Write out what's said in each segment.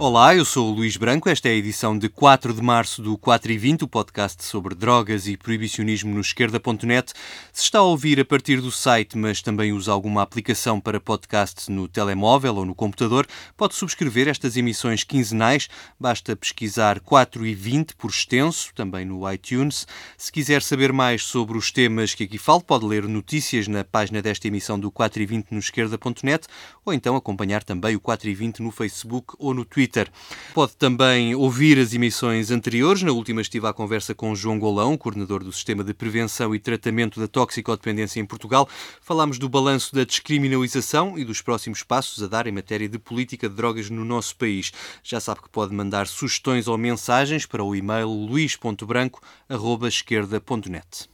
Olá, eu sou o Luís Branco. Esta é a edição de 4 de março do 4 e 20, o podcast sobre drogas e proibicionismo no esquerda.net. Se está a ouvir a partir do site, mas também usa alguma aplicação para podcast no telemóvel ou no computador, pode subscrever estas emissões quinzenais. Basta pesquisar 4 e 20 por extenso, também no iTunes. Se quiser saber mais sobre os temas que aqui falo, pode ler notícias na página desta emissão do 4 e 20 no esquerda.net ou então acompanhar também o 4 e 20 no Facebook ou no Twitter. Twitter. Pode também ouvir as emissões anteriores. Na última estive à conversa com João Golão, coordenador do Sistema de Prevenção e Tratamento da Toxicodependência em Portugal. Falámos do balanço da descriminalização e dos próximos passos a dar em matéria de política de drogas no nosso país. Já sabe que pode mandar sugestões ou mensagens para o e-mail luís.branco.esquerda.net.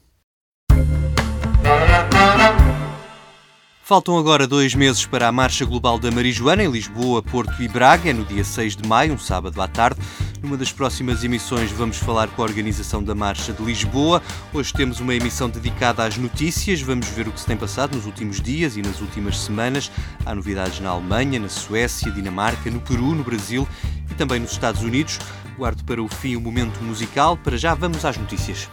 Faltam agora dois meses para a Marcha Global da Marijuana em Lisboa, Porto e Braga. No dia 6 de maio, um sábado à tarde. Numa das próximas emissões vamos falar com a organização da Marcha de Lisboa. Hoje temos uma emissão dedicada às notícias. Vamos ver o que se tem passado nos últimos dias e nas últimas semanas. Há novidades na Alemanha, na Suécia, Dinamarca, no Peru, no Brasil e também nos Estados Unidos. Guardo para o fim o momento musical. Para já vamos às notícias.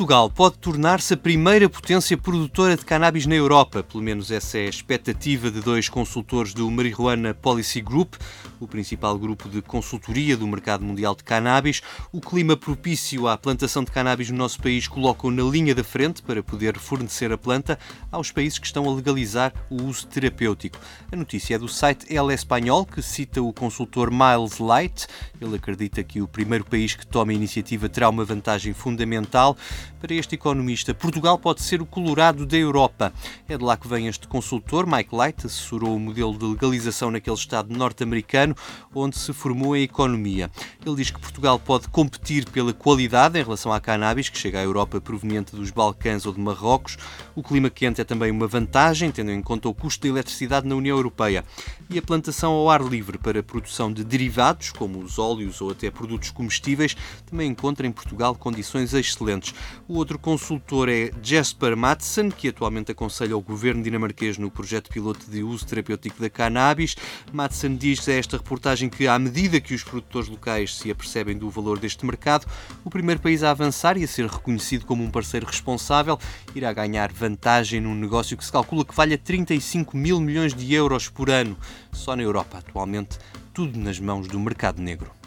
Portugal pode tornar-se a primeira potência produtora de cannabis na Europa. Pelo menos essa é a expectativa de dois consultores do Marijuana Policy Group, o principal grupo de consultoria do mercado mundial de cannabis. O clima propício à plantação de cannabis no nosso país coloca-o na linha da frente para poder fornecer a planta aos países que estão a legalizar o uso terapêutico. A notícia é do site El Espanhol, que cita o consultor Miles Light. Ele acredita que o primeiro país que toma a iniciativa terá uma vantagem fundamental. Para este economista, Portugal pode ser o Colorado da Europa. É de lá que vem este consultor. Mike Light assessorou o modelo de legalização naquele estado norte-americano onde se formou a economia. Ele diz que Portugal pode competir pela qualidade em relação à cannabis que chega à Europa proveniente dos Balcãs ou de Marrocos. O clima quente é também uma vantagem, tendo em conta o custo da eletricidade na União Europeia. E a plantação ao ar livre para a produção de derivados, como os óleos ou até produtos comestíveis, também encontra em Portugal condições excelentes. O outro consultor é Jesper Madsen, que atualmente aconselha o governo dinamarquês no projeto piloto de uso terapêutico da cannabis. Madsen diz a esta reportagem que, à medida que os produtores locais se apercebem do valor deste mercado, o primeiro país a avançar e a ser reconhecido como um parceiro responsável irá ganhar vantagem num negócio que se calcula que valha 35 mil milhões de euros por ano, só na Europa atualmente, tudo nas mãos do mercado negro.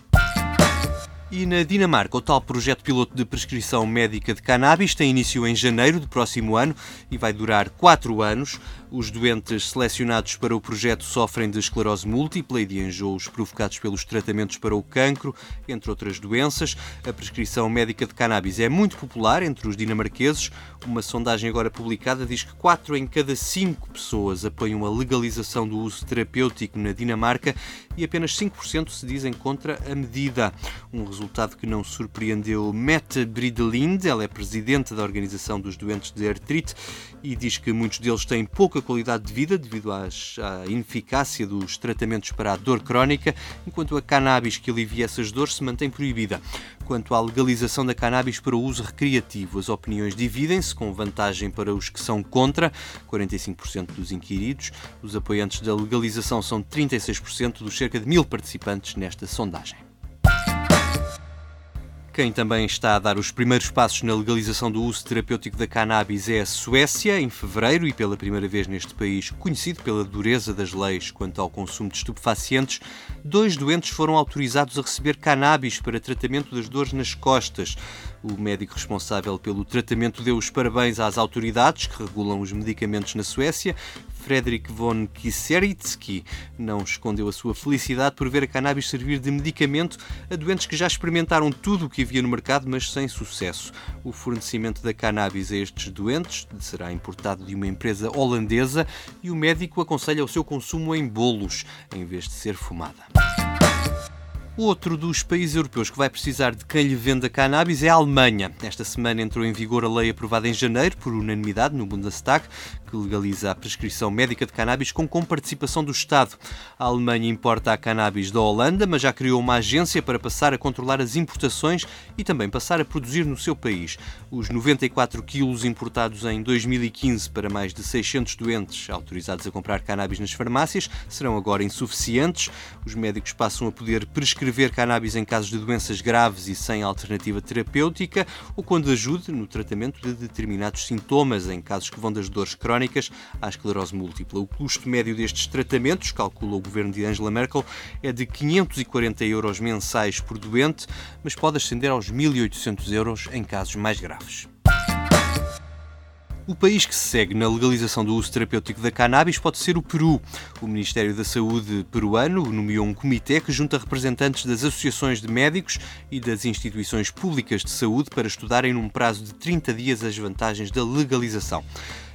E na Dinamarca, o tal projeto piloto de prescrição médica de cannabis tem início em janeiro do próximo ano e vai durar quatro anos. Os doentes selecionados para o projeto sofrem de esclerose múltipla e de enjoos provocados pelos tratamentos para o cancro, entre outras doenças. A prescrição médica de cannabis é muito popular entre os dinamarqueses. Uma sondagem agora publicada diz que 4 em cada 5 pessoas apoiam a legalização do uso terapêutico na Dinamarca e apenas 5% se dizem contra a medida. Um resultado que não surpreendeu Mette Bridelind, ela é presidente da Organização dos Doentes de Artrite e diz que muitos deles têm pouca qualidade de vida devido às, à ineficácia dos tratamentos para a dor crónica, enquanto a cannabis que alivia essas dores se mantém proibida. Quanto à legalização da cannabis para o uso recreativo, as opiniões dividem-se, com vantagem para os que são contra, 45% dos inquiridos. Os apoiantes da legalização são 36% dos cerca de mil participantes nesta sondagem. Quem também está a dar os primeiros passos na legalização do uso terapêutico da cannabis é a Suécia, em fevereiro, e pela primeira vez neste país, conhecido pela dureza das leis quanto ao consumo de estupefacientes, dois doentes foram autorizados a receber cannabis para tratamento das dores nas costas. O médico responsável pelo tratamento deu os parabéns às autoridades que regulam os medicamentos na Suécia, Frederick von Kiseritsky não escondeu a sua felicidade por ver a cannabis servir de medicamento a doentes que já experimentaram tudo o que havia no mercado, mas sem sucesso. O fornecimento da cannabis a estes doentes será importado de uma empresa holandesa e o médico aconselha o seu consumo em bolos, em vez de ser fumada. Outro dos países europeus que vai precisar de quem lhe venda cannabis é a Alemanha. Esta semana entrou em vigor a lei aprovada em janeiro por unanimidade no Bundestag, que legaliza a prescrição médica de cannabis com comparticipação do Estado. A Alemanha importa a cannabis da Holanda, mas já criou uma agência para passar a controlar as importações e também passar a produzir no seu país. Os 94 quilos importados em 2015 para mais de 600 doentes autorizados a comprar cannabis nas farmácias serão agora insuficientes. Os médicos passam a poder prescrever cannabis em casos de doenças graves e sem alternativa terapêutica ou quando ajude no tratamento de determinados sintomas, em casos que vão das dores crónicas à esclerose múltipla. O custo médio destes tratamentos, calcula o governo de Angela Merkel, é de 540 euros mensais por doente, mas pode ascender aos 1.800 euros em casos mais graves. O país que se segue na legalização do uso terapêutico da cannabis pode ser o Peru. O Ministério da Saúde peruano nomeou um comitê que junta representantes das associações de médicos e das instituições públicas de saúde para estudarem num prazo de 30 dias as vantagens da legalização.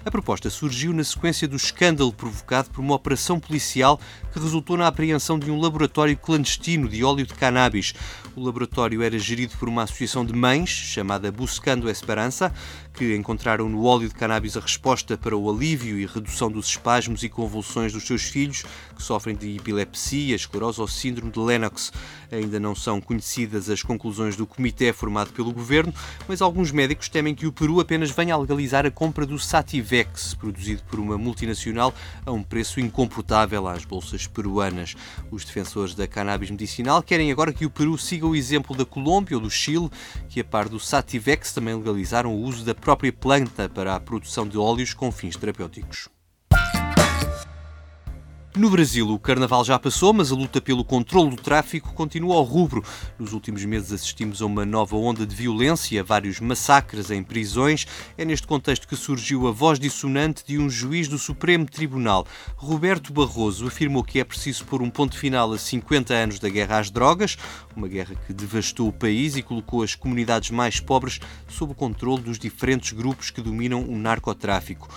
A proposta surgiu na sequência do escândalo provocado por uma operação policial que resultou na apreensão de um laboratório clandestino de óleo de cannabis. O laboratório era gerido por uma associação de mães, chamada Buscando Esperança, que encontraram no óleo de cannabis a resposta para o alívio e redução dos espasmos e convulsões dos seus filhos, que sofrem de epilepsia, esclerose ou síndrome de Lennox. Ainda não são conhecidas as conclusões do comitê formado pelo governo, mas alguns médicos temem que o Peru apenas venha a legalizar a compra do Sativex, produzido por uma multinacional a um preço incomportável às bolsas peruanas. Os defensores da cannabis medicinal querem agora que o Peru siga o exemplo da Colômbia ou do Chile, que a par do Sativex também legalizaram o uso da própria planta para a produção de óleos com fins terapêuticos. No Brasil, o carnaval já passou, mas a luta pelo controle do tráfico continua ao rubro. Nos últimos meses assistimos a uma nova onda de violência, vários massacres em prisões. É neste contexto que surgiu a voz dissonante de um juiz do Supremo Tribunal. Roberto Barroso afirmou que é preciso pôr um ponto final a 50 anos da guerra às drogas, uma guerra que devastou o país e colocou as comunidades mais pobres sob o controle dos diferentes grupos que dominam o narcotráfico.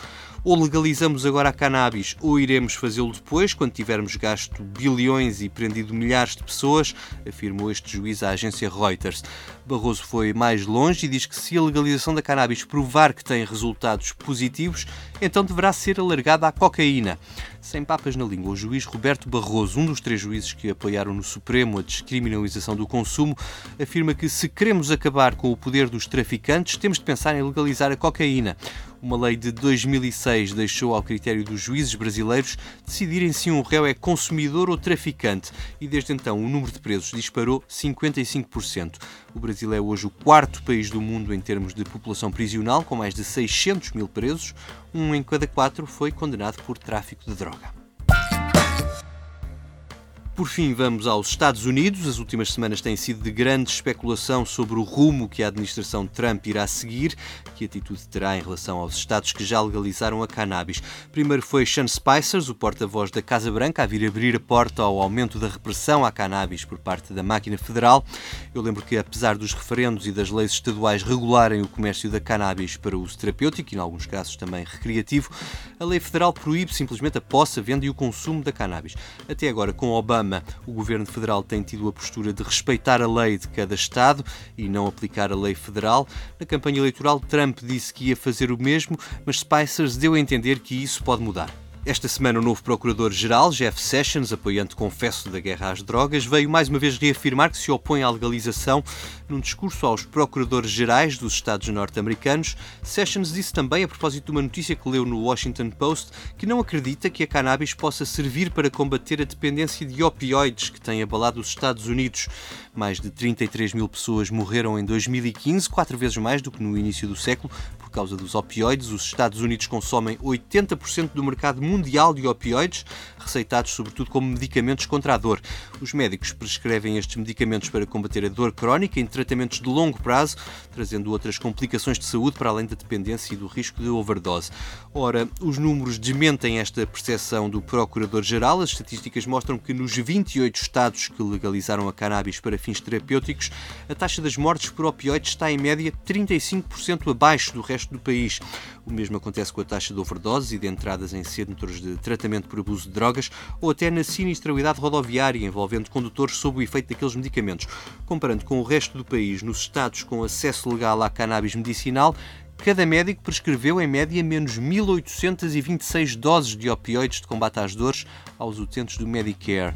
Ou legalizamos agora a cannabis, ou iremos fazê-lo depois, quando tivermos gasto bilhões e prendido milhares de pessoas, afirmou este juiz à agência Reuters. Barroso foi mais longe e diz que se a legalização da cannabis provar que tem resultados positivos, então deverá ser alargada à cocaína. Sem papas na língua, o juiz Roberto Barroso, um dos três juízes que apoiaram no Supremo a descriminalização do consumo, afirma que se queremos acabar com o poder dos traficantes, temos de pensar em legalizar a cocaína. Uma lei de 2006 deixou ao critério dos juízes brasileiros decidirem se um réu é consumidor ou traficante e desde então o número de presos disparou 55%. O Brasil é hoje o quarto país do mundo em termos de população prisional, com mais de 600 mil presos. Um em cada quatro foi condenado por tráfico de droga. Por fim, vamos aos Estados Unidos. As últimas semanas têm sido de grande especulação sobre o rumo que a administração Trump irá seguir, que atitude terá em relação aos Estados que já legalizaram a cannabis. Primeiro foi Sean Spicer, o porta-voz da Casa Branca, a vir abrir a porta ao aumento da repressão à cannabis por parte da máquina federal. Eu lembro que, apesar dos referendos e das leis estaduais regularem o comércio da cannabis para uso terapêutico e, em alguns casos, também recreativo, a lei federal proíbe simplesmente a posse, a venda e o consumo da cannabis. Até agora, com Obama, o governo federal tem tido a postura de respeitar a lei de cada Estado e não aplicar a lei federal. Na campanha eleitoral, Trump disse que ia fazer o mesmo, mas Spicers deu a entender que isso pode mudar. Esta semana, o novo Procurador-Geral, Jeff Sessions, apoiante confesso da guerra às drogas, veio mais uma vez reafirmar que se opõe à legalização. Num discurso aos Procuradores-Gerais dos Estados norte-americanos, Sessions disse também, a propósito de uma notícia que leu no Washington Post, que não acredita que a cannabis possa servir para combater a dependência de opioides que tem abalado os Estados Unidos. Mais de 33 mil pessoas morreram em 2015, quatro vezes mais do que no início do século, por causa dos opioides. Os Estados Unidos consomem 80% do mercado mundial de opioides, receitados sobretudo como medicamentos contra a dor. Os médicos prescrevem estes medicamentos para combater a dor crónica em tratamentos de longo prazo, trazendo outras complicações de saúde para além da dependência e do risco de overdose. Ora, os números desmentem esta percepção do Procurador-Geral. As estatísticas mostram que nos 28 estados que legalizaram a cannabis para fins terapêuticos, a taxa das mortes por opioides está em média 35% abaixo do resto do país. O mesmo acontece com a taxa de overdoses e de entradas em centros de tratamento por abuso de drogas ou até na sinistralidade rodoviária envolvendo condutores sob o efeito daqueles medicamentos. Comparando com o resto do país, nos estados com acesso legal à cannabis medicinal, cada médico prescreveu em média menos 1.826 doses de opioides de combate às dores aos utentes do Medicare.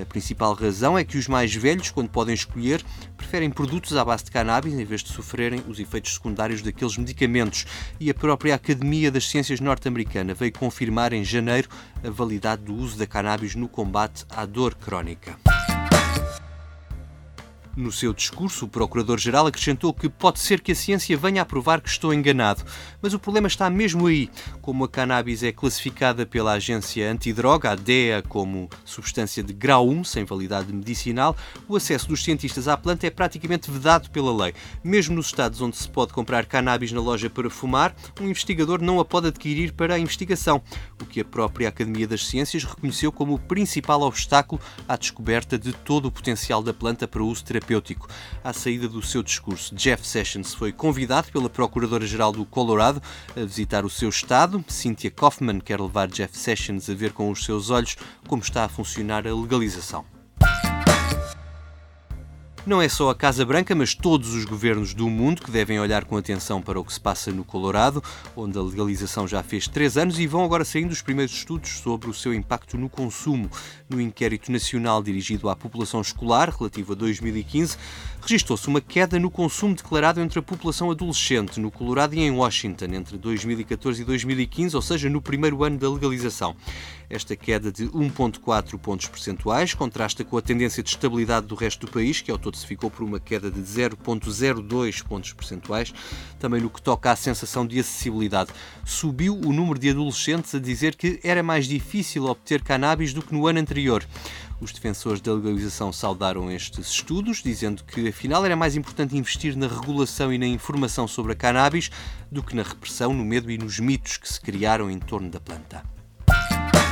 A principal razão é que os mais velhos, quando podem escolher, preferem produtos à base de cannabis em vez de sofrerem os efeitos secundários daqueles medicamentos. E a própria Academia das Ciências norte-americana veio confirmar em janeiro a validade do uso da cannabis no combate à dor crónica. No seu discurso, o Procurador-Geral acrescentou que pode ser que a ciência venha a provar que estou enganado, mas o problema está mesmo aí. Como a cannabis é classificada pela agência antidroga, a DEA, como substância de grau 1, sem validade medicinal, o acesso dos cientistas à planta é praticamente vedado pela lei. Mesmo nos estados onde se pode comprar cannabis na loja para fumar, um investigador não a pode adquirir para a investigação, o que a própria Academia das Ciências reconheceu como o principal obstáculo à descoberta de todo o potencial da planta para uso terapêutico terapêutico. À saída do seu discurso, Jeff Sessions foi convidado pela Procuradora-Geral do Colorado a visitar o seu estado. Cynthia Kaufman quer levar Jeff Sessions a ver com os seus olhos como está a funcionar a legalização. Não é só a Casa Branca, mas todos os governos do mundo que devem olhar com atenção para o que se passa no Colorado, onde a legalização já fez três anos e vão agora saindo os primeiros estudos sobre o seu impacto no consumo. No inquérito nacional dirigido à população escolar, relativo a 2015, registrou-se uma queda no consumo declarado entre a população adolescente no Colorado e em Washington entre 2014 e 2015, ou seja, no primeiro ano da legalização. Esta queda de 1,4 pontos percentuais contrasta com a tendência de estabilidade do resto do país, que ao todo se ficou por uma queda de 0,02 pontos percentuais. Também no que toca à sensação de acessibilidade, subiu o número de adolescentes a dizer que era mais difícil obter cannabis do que no ano anterior. Os defensores da legalização saudaram estes estudos, dizendo que afinal era mais importante investir na regulação e na informação sobre a cannabis do que na repressão, no medo e nos mitos que se criaram em torno da planta.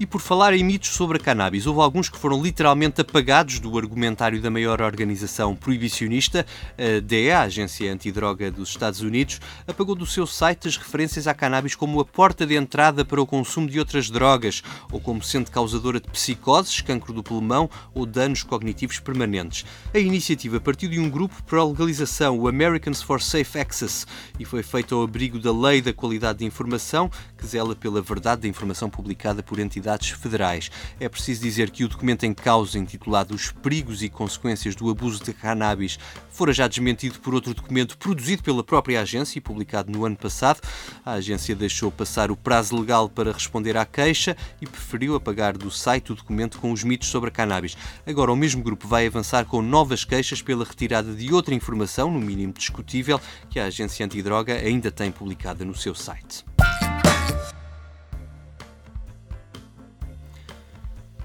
E por falar em mitos sobre a cannabis, houve alguns que foram literalmente apagados do argumentário da maior organização proibicionista, a DEA, a Agência Antidroga dos Estados Unidos, apagou do seu site as referências à cannabis como a porta de entrada para o consumo de outras drogas, ou como sendo causadora de psicoses, cancro do pulmão ou danos cognitivos permanentes. A iniciativa partiu de um grupo para a legalização, o Americans for Safe Access, e foi feita ao abrigo da Lei da Qualidade de Informação, que zela pela verdade da informação publicada por entidades autoridades federais. É preciso dizer que o documento em causa, intitulado Os Perigos e Consequências do Abuso de Cannabis, fora já desmentido por outro documento produzido pela própria agência e publicado no ano passado. A agência deixou passar o prazo legal para responder à queixa e preferiu apagar do site o documento com os mitos sobre a cannabis. Agora, o mesmo grupo vai avançar com novas queixas pela retirada de outra informação, no mínimo discutível, que a agência antidroga ainda tem publicada no seu site.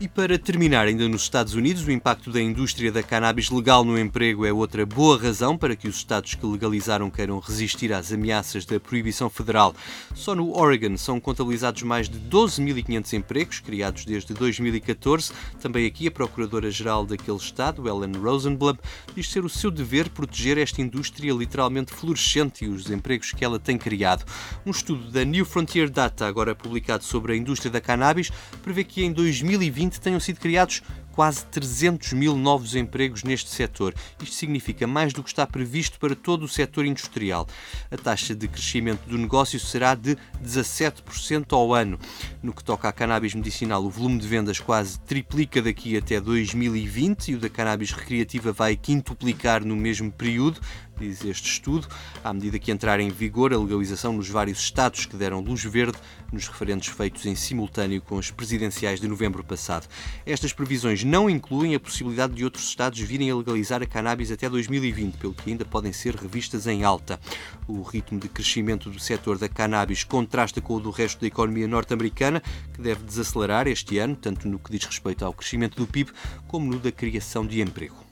E para terminar, ainda nos Estados Unidos, o impacto da indústria da cannabis legal no emprego é outra boa razão para que os estados que legalizaram queiram resistir às ameaças da proibição federal. Só no Oregon são contabilizados mais de 12.500 empregos criados desde 2014. Também aqui a Procuradora-Geral daquele estado, Ellen Rosenblum, diz ser o seu dever proteger esta indústria literalmente florescente e os empregos que ela tem criado. Um estudo da New Frontier Data, agora publicado sobre a indústria da cannabis, prevê que em 2020 2020 tenham sido criados quase 300 mil novos empregos neste setor. Isto significa mais do que está previsto para todo o setor industrial. A taxa de crescimento do negócio será de 17% ao ano. No que toca à cannabis medicinal, o volume de vendas quase triplica daqui até 2020 e o da cannabis recreativa vai quintuplicar no mesmo período diz este estudo, à medida que entrar em vigor a legalização nos vários estados que deram luz verde nos referentes feitos em simultâneo com as presidenciais de novembro passado. Estas previsões não incluem a possibilidade de outros estados virem a legalizar a cannabis até 2020, pelo que ainda podem ser revistas em alta. O ritmo de crescimento do setor da cannabis contrasta com o do resto da economia norte-americana, que deve desacelerar este ano, tanto no que diz respeito ao crescimento do PIB como no da criação de emprego.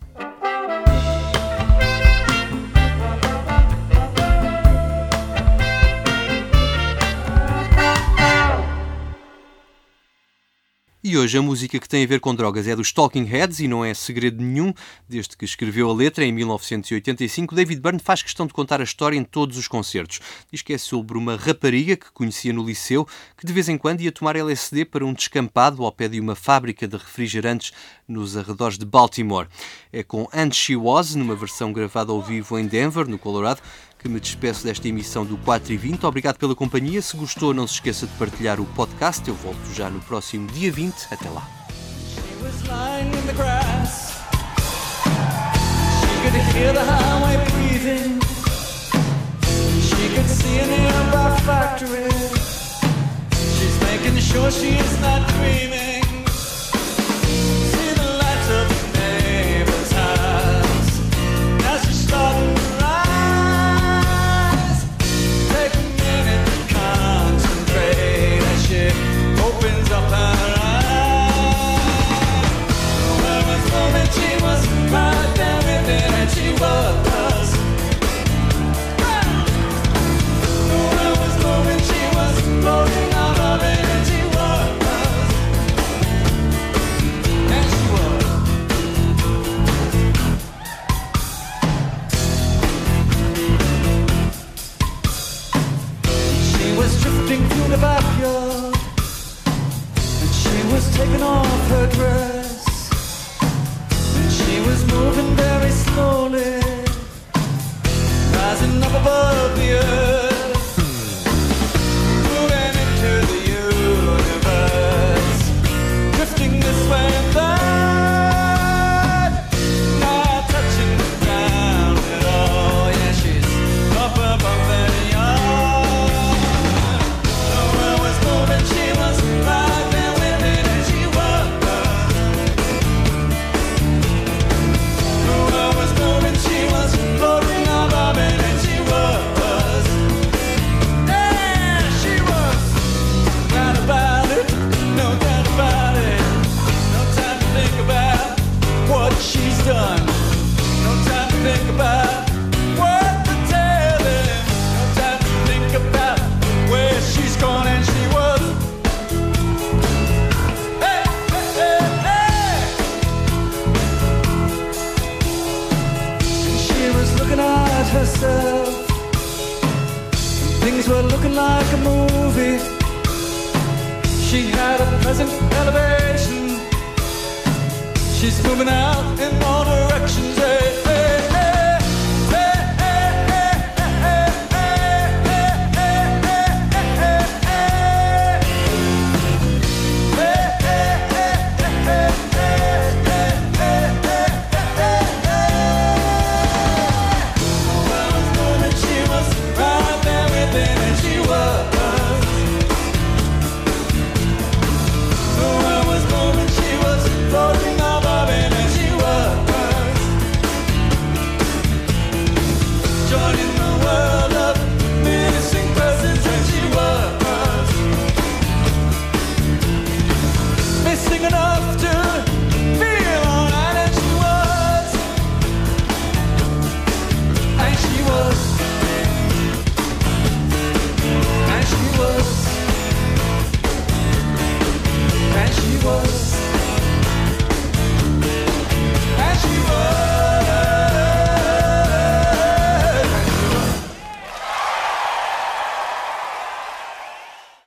Hoje a música que tem a ver com drogas é dos Talking Heads e não é segredo nenhum. Desde que escreveu a letra, em 1985, David Byrne faz questão de contar a história em todos os concertos. Diz que é sobre uma rapariga que conhecia no liceu que de vez em quando ia tomar LSD para um descampado ao pé de uma fábrica de refrigerantes nos arredores de Baltimore. É com And She Was, numa versão gravada ao vivo em Denver, no Colorado, que me despeço desta emissão do 4 e 20. Obrigado pela companhia. Se gostou, não se esqueça de partilhar o podcast. Eu volto já no próximo dia 20. Até lá. sure she's not dreaming